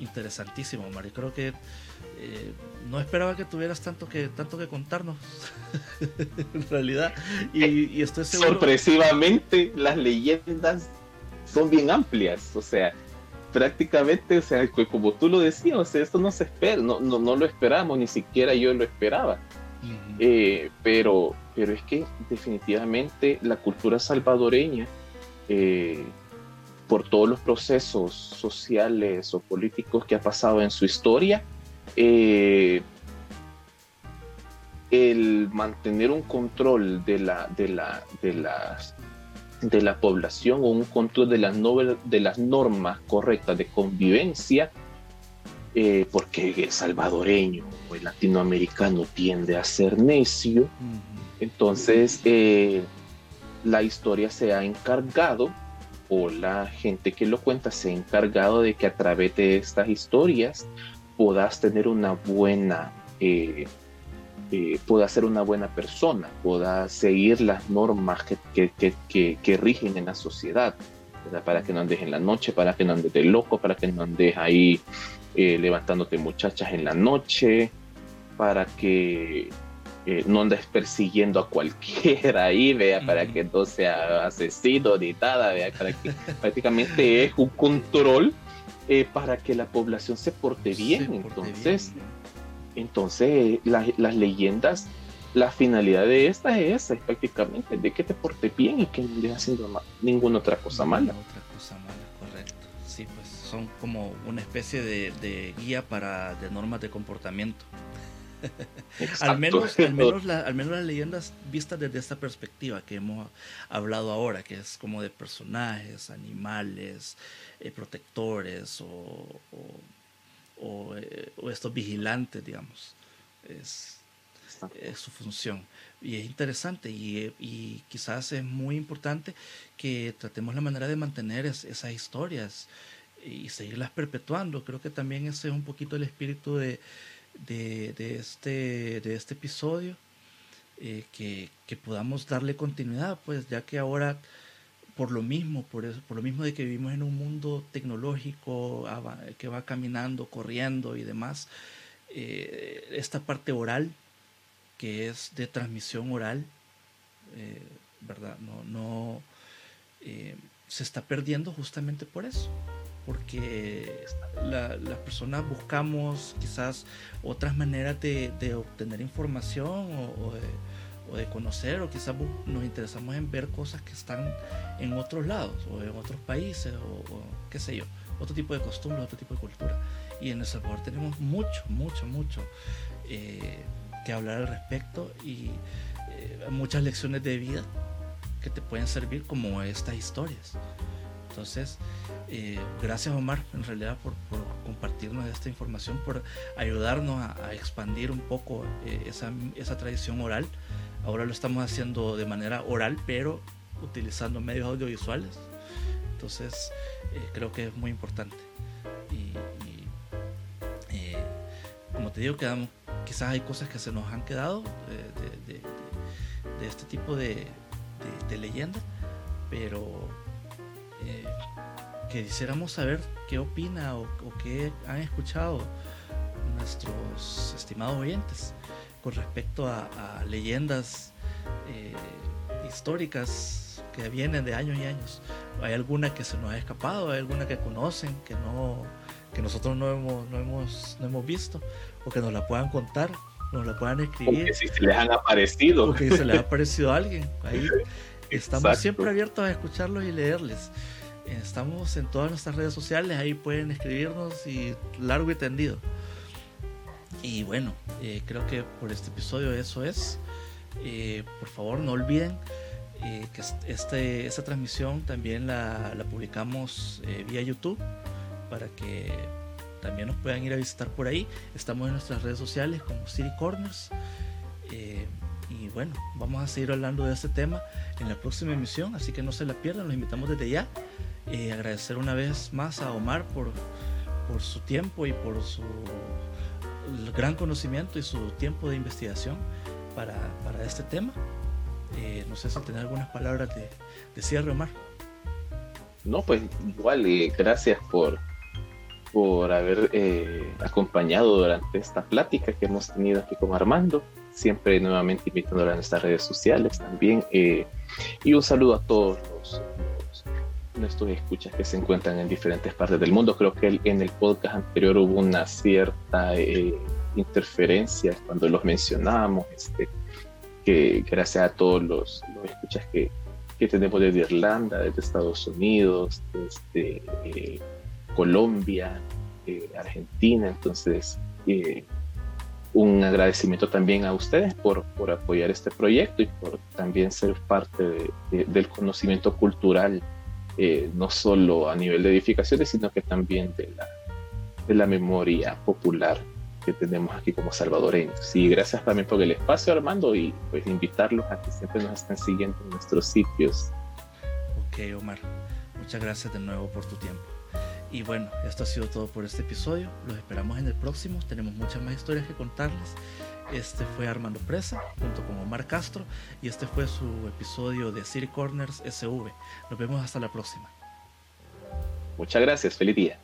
Interesantísimo Mario creo que eh, no esperaba que tuvieras tanto que tanto que contarnos. En realidad y, estoy seguro sorpresivamente las leyendas son bien amplias o sea prácticamente o sea como tú lo decías o sea esto no se espera no, no, no lo esperamos ni siquiera yo lo esperaba. Eh, pero pero es que definitivamente la cultura salvadoreña eh, por todos los procesos sociales o políticos que ha pasado en su historia, eh, el mantener un control de la, de la, de las de la población o un control de las, de las normas correctas de convivencia, eh, porque el salvadoreño o el latinoamericano tiende a ser necio, entonces eh, la historia se ha encargado, o la gente que lo cuenta se ha encargado de que a través de estas historias puedas tener una buena, eh, eh, puedas ser una buena persona, puedas seguir las normas que, que, que, rigen en la sociedad, para que no andes en la noche, para que no andes de loco, para que no andes ahí eh, levantándote muchachas en la noche, para que eh, no andes persiguiendo a cualquiera ahí, vea, para que no sea asesino ni nada, vea, para que prácticamente es un control eh, para que la población se porte bien. entonces, entonces las leyendas, la finalidad de esta es, prácticamente de que te porte bien y que no estés haciendo ninguna otra cosa mala. Otra cosa mala, correcto. Sí, pues son como una especie de, guía para de normas de comportamiento. Al menos, al menos, al menos las leyendas vistas desde esta perspectiva que hemos hablado ahora, que es como de personajes, animales, eh, protectores eh, o, estos vigilantes, digamos. Es, su función. Y es interesante y, quizás es muy importante que tratemos la manera de mantener esas historias y seguirlas perpetuando. Creo que también ese es un poquito el espíritu de, de, este, de este episodio, eh, que, que podamos darle continuidad, pues ya que ahora por lo mismo, por eso, por lo mismo de que vivimos en un mundo tecnológico que va caminando, corriendo y demás, eh, esta parte oral, que es de transmisión oral, eh, ¿verdad? No, no se está perdiendo justamente por eso porque las personas buscamos quizás otras maneras de, obtener información o, de, conocer, o quizás nos interesamos en ver cosas que están en otros lados o en otros países o, qué sé yo, otro tipo de costumbres, otro tipo de cultura. Y en El Salvador tenemos mucho, mucho, mucho eh, que hablar al respecto y eh, muchas lecciones de vida que te pueden servir como estas historias. Entonces, eh, gracias Omar, en realidad, por, compartirnos esta información, por ayudarnos a, expandir un poco eh, esa, tradición oral. Ahora lo estamos haciendo de manera oral, pero utilizando medios audiovisuales. Entonces, eh, creo que es muy importante. Y, como te digo, quedamos, quizás hay cosas que se nos han quedado de, este tipo de, de leyendas, pero eh, que quisiéramos saber qué opina o, qué han escuchado nuestros estimados oyentes con respecto a, leyendas eh, históricas que vienen de años y años. ¿Hay alguna que se nos ha escapado? ¿Hay alguna que conocen que no que nosotros no hemos, no hemos, no hemos visto? ¿O que nos la puedan contar? ¿Nos la puedan escribir? O que si se les han aparecido. O que se les ha aparecido a alguien. Ahí Estamos siempre abiertos a escucharlos y leerles. Estamos en todas nuestras redes sociales, ahí pueden escribirnos y largo y tendido. Y bueno, eh, creo que por este episodio eso es. Eh, por favor, no olviden eh, que este, esta transmisión también la, la publicamos vía YouTube para que también nos puedan ir a visitar por ahí. Estamos en nuestras redes sociales como City Corners. Y bueno, vamos a seguir hablando de este tema en la próxima emisión, así que no se la pierdan, los invitamos desde ya. Eh, agradecer una vez más a Omar por, por su tiempo y por su gran conocimiento y su tiempo de investigación para, para este tema. Eh, no sé si tener algunas palabras de, de, cierre, Omar. No, pues igual, eh, gracias por, por haber acompañado durante esta plática que hemos tenido aquí con Armando siempre nuevamente invitándole a nuestras redes sociales también. Eh, y un saludo a todos los, nuestros escuchas que se encuentran en diferentes partes del mundo. Creo que en el podcast anterior hubo una cierta eh, interferencia cuando los mencionábamos, este, que gracias a todos los, escuchas que, que, tenemos desde Irlanda, desde Estados Unidos, eh, Colombia, Argentina, entonces un agradecimiento también a ustedes por, por apoyar este proyecto y por también ser parte del conocimiento cultural, eh, no solo a nivel de edificaciones, sino que también de la, de la memoria popular que tenemos aquí como salvadoreños. Y gracias también por el espacio, Armando, y pues invitarlos a que siempre nos estén siguiendo en nuestros sitios. Ok, Omar, muchas gracias de nuevo por tu tiempo. Y bueno, esto ha sido todo por este episodio. Los esperamos en el próximo. Tenemos muchas más historias que contarles. Este fue Armando Presa junto con Omar Castro y este fue su episodio de City Corners SV. Nos vemos hasta la próxima. Muchas gracias. Feliz día.